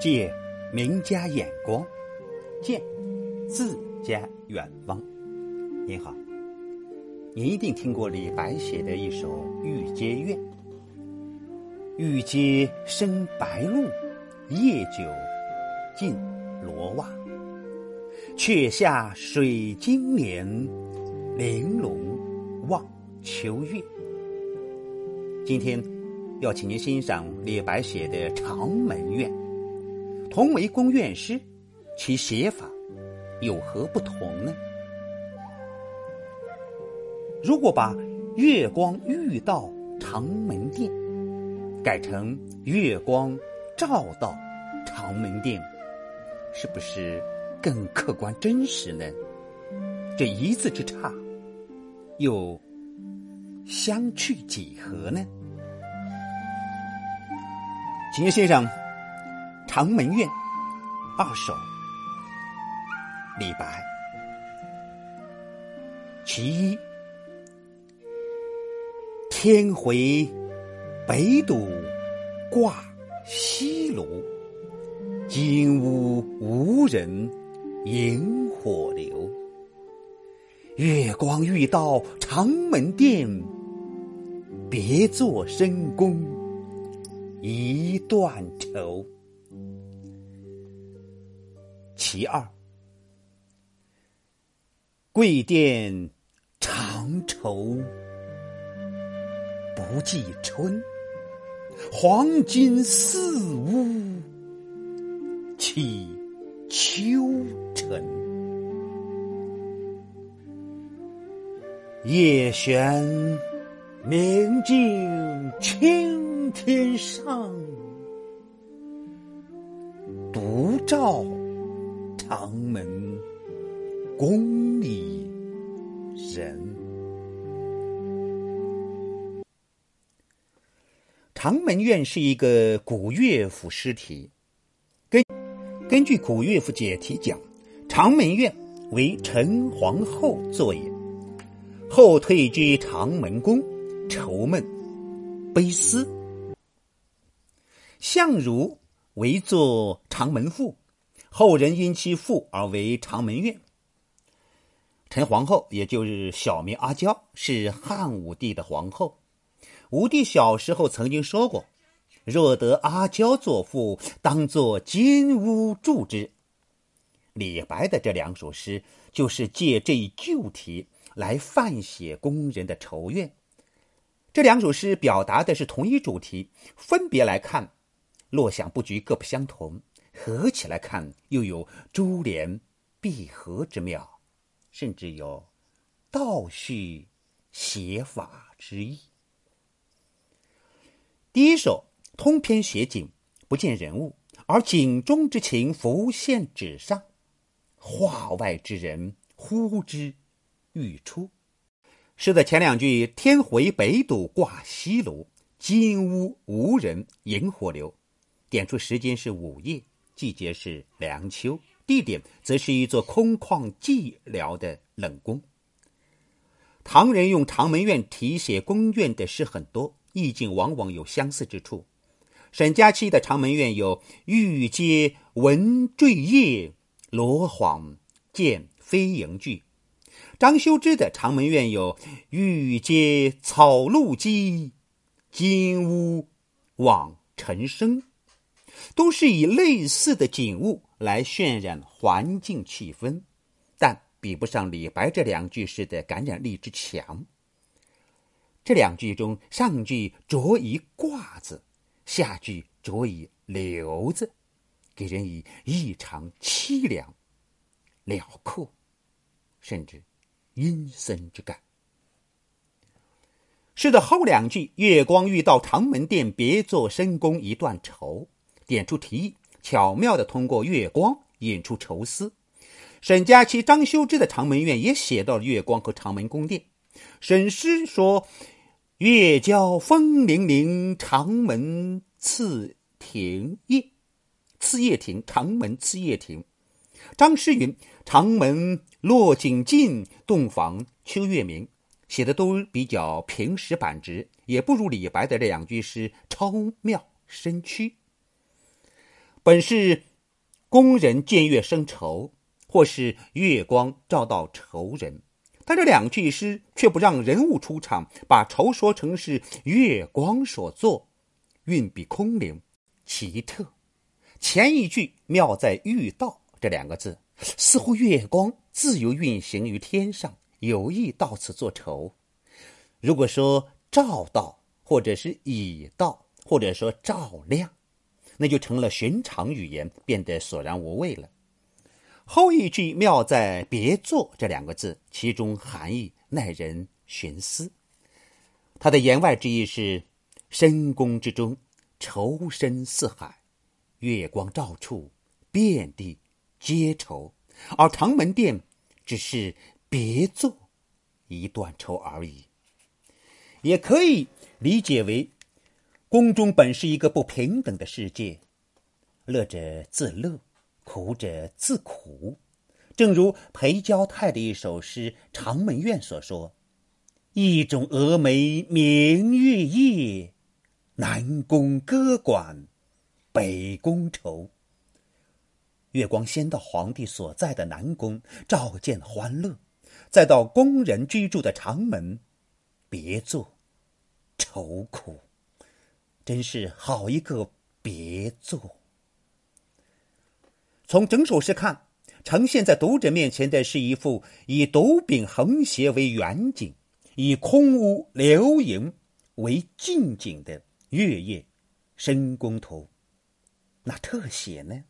借名家眼光，见自家远方。您好，您一定听过李白写的一首《玉阶怨》：“玉阶生白露，夜久尽罗袜。却下水晶帘，玲珑望秋月。”今天要请您欣赏李白写的《长门怨》。同为宫院诗，其写法有何不同呢？如果把“月光遇到长门殿”改成“月光照到长门殿”，是不是更客观真实呢？这一字之差，又相去几何呢？请先生。《长门怨》二首，李白。其一，天回北斗挂西楼，金屋无人萤火流。月光欲到长门殿，别作深宫一段愁。其二，贵殿长愁不计春，黄金四屋起秋尘。夜悬明镜青天上，照。长门宫里人，《长门怨》是一个古乐府诗题。根根据古乐府解题讲，《长门怨》为陈皇后作也。后退居长门宫，愁闷悲思。相如为作长门赋。后人因其赋而为长门怨。陈皇后，也就是小名阿娇，是汉武帝的皇后。武帝小时候曾经说过：“若得阿娇作赋，当作金屋住之。”李白的这两首诗，就是借这一旧题来泛写工人的愁怨。这两首诗表达的是同一主题，分别来看，落想布局各不相同。合起来看，又有珠联璧合之妙，甚至有倒叙写法之意。第一首通篇写景，不见人物，而景中之情浮现纸上，画外之人呼之欲出。诗的前两句“天回北斗挂西楼，金屋无人萤火流”，点出时间是午夜。季节是凉秋，地点则是一座空旷寂寥的冷宫。唐人用长门怨题写宫苑的诗很多，意境往往有相似之处。沈家期的长门怨有“玉阶闻坠叶，罗幌见飞萤句”，张修之的长门怨有“玉阶草露积，金屋望尘生”。都是以类似的景物来渲染环境气氛，但比不上李白这两句诗的感染力之强。这两句中，上句着以“挂”字，下句着以“留”字，给人以异常凄凉、辽阔，甚至阴森之感。诗的后两句“月光欲到长门殿，别作深宫一段愁”。点出题意，巧妙地通过月光引出愁思。沈佳期、张修之的《长门怨》也写到了月光和长门宫殿。沈诗说：“月交风铃铃，长门次庭夜。次夜庭，长门次夜庭。”张诗云：“长门落景尽，洞房秋月明。”写的都比较平实板直，也不如李白的这两句诗超妙深曲。本是工人见月生愁，或是月光照到愁人。但这两句诗却不让人物出场，把愁说成是月光所作，运笔空灵，奇特。前一句妙在“遇到”这两个字，似乎月光自由运行于天上，有意到此作愁。如果说照到，或者是已到，或者说照亮，那就成了寻常语言，变得索然无味了。后一句妙在“别作”这两个字，其中含义耐人寻思。他的言外之意是：深宫之中，愁深似海，月光照处，遍地皆愁；而长门殿只是别作一段愁而已。也可以理解为，宫中本是一个不平等的世界，乐者自乐。苦者自苦，正如裴焦太的一首诗《长门怨》所说：“一种蛾眉明月夜，南宫歌管北宫愁。”月光先到皇帝所在的南宫，照见欢乐；再到宫人居住的长门，别作愁苦。真是好一个别作！从整首诗看，呈现在读者面前的是一幅以斗柄横斜为远景，以空屋流萤为近景的月夜深宫图。那特写呢？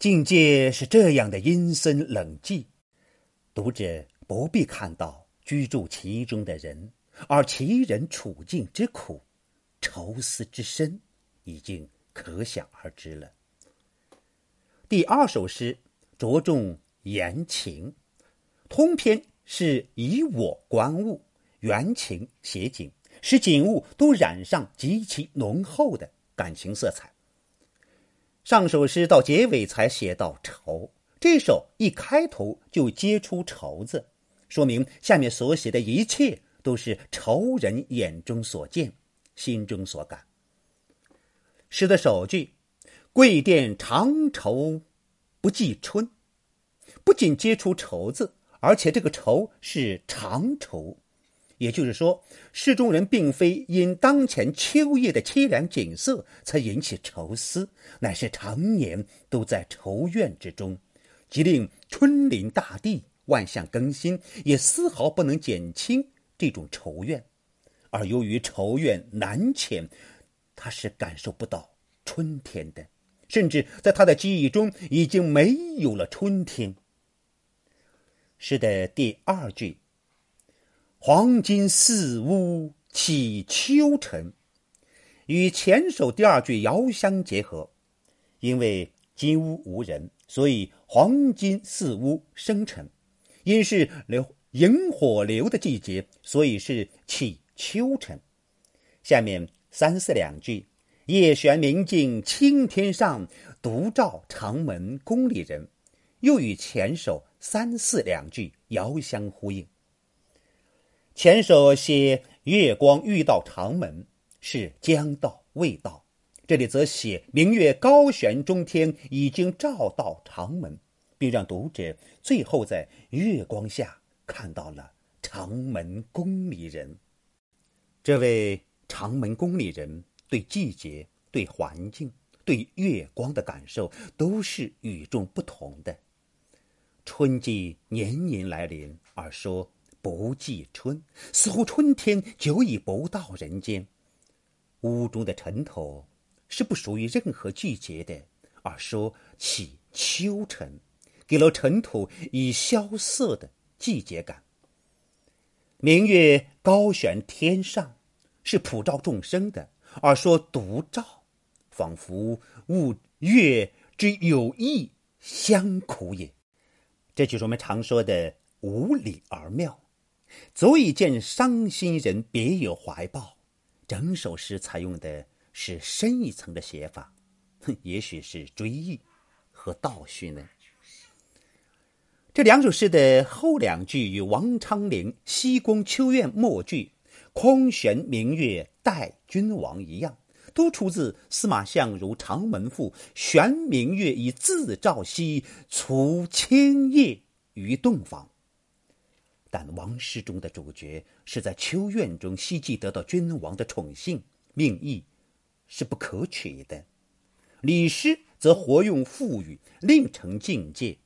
境界是这样的阴森冷寂，读者不必看到居住其中的人，而其人处境之苦、愁思之深，已经可想而知了。第二首诗着重言情，通篇是以我观物，原情写景，使景物都染上极其浓厚的感情色彩。上首诗到结尾才写到愁，这首一开头就接出愁字，说明下面所写的一切都是仇人眼中所见，心中所感。诗的首句。贵殿长愁不记春，不仅接出愁字，而且这个愁是长愁，也就是说，诗中人并非因当前秋夜的凄凉景色才引起愁思，乃是常年都在愁怨之中，即令春临大地，万象更新，也丝毫不能减轻这种愁怨。而由于愁怨难遣，他是感受不到春天的。甚至在他的记忆中已经没有了春天。诗的第二句“黄金四屋起秋晨”，与前首第二句遥相结合。因为金屋无人，所以黄金四屋生辰；因是流萤火流的季节，所以是起秋晨。下面三四两句。夜悬明镜青天上，独照长门宫里人。又与前首三四两句遥相呼应。前首写月光遇到长门，是将到未到；这里则写明月高悬中天，已经照到长门，并让读者最后在月光下看到了长门宫里人。这位长门宫里人。对季节、对环境、对月光的感受都是与众不同的。春季年年来临，而说不记春，似乎春天久已不到人间。屋中的尘土是不属于任何季节的，而说起秋尘，给了尘土以萧瑟的季节感。明月高悬天上，是普照众生的。而说独照，仿佛物月之有意相苦也。这就是我们常说的无理而妙，足以见伤心人别有怀抱。整首诗采用的是深一层的写法，哼也许是追忆和倒叙呢。这两首诗的后两句与王昌龄《西宫秋怨》末句。空悬明月待君王一样，都出自司马相如《长门赋》：“悬明月以自照兮，除千叶于洞房。”但王诗中的主角是在秋院中希冀得到君王的宠幸，命意是不可取的。李诗则活用赋语，另成境界。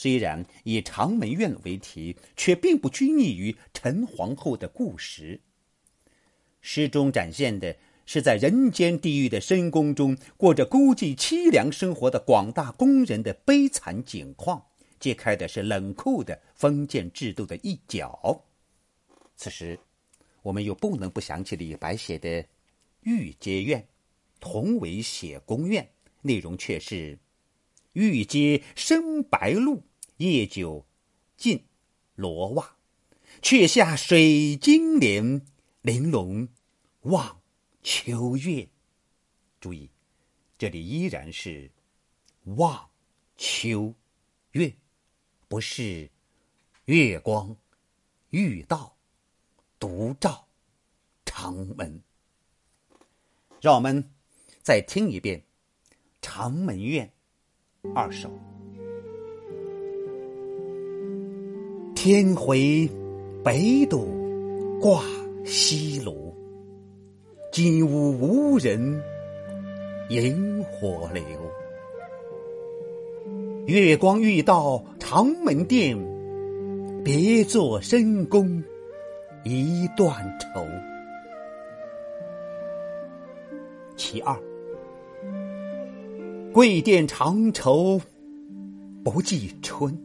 虽然以长门怨为题，却并不拘泥于陈皇后的故事。诗中展现的是在人间地狱的深宫中过着孤寂凄凉生活的广大工人的悲惨景况，揭开的是冷酷的封建制度的一角。此时，我们又不能不想起李白写的《玉阶怨》，同为写宫怨，内容却是：“玉阶生白露，夜久尽罗袜，却下水晶帘。”玲珑望秋月，注意，这里依然是望秋月，不是月光遇到独照长门。让我们再听一遍《长门怨》二首：天回北斗挂。西楼，金屋无人萤火流。月光欲到长门殿，别作深宫一段愁。其二，贵殿长愁不记春，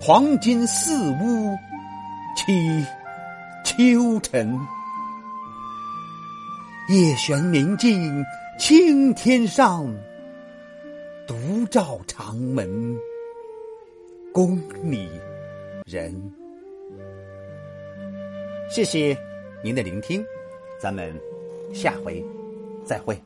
黄金四屋起。秋晨，夜悬明镜青天上，独照长门宫里人。谢谢您的聆听，咱们下回再会。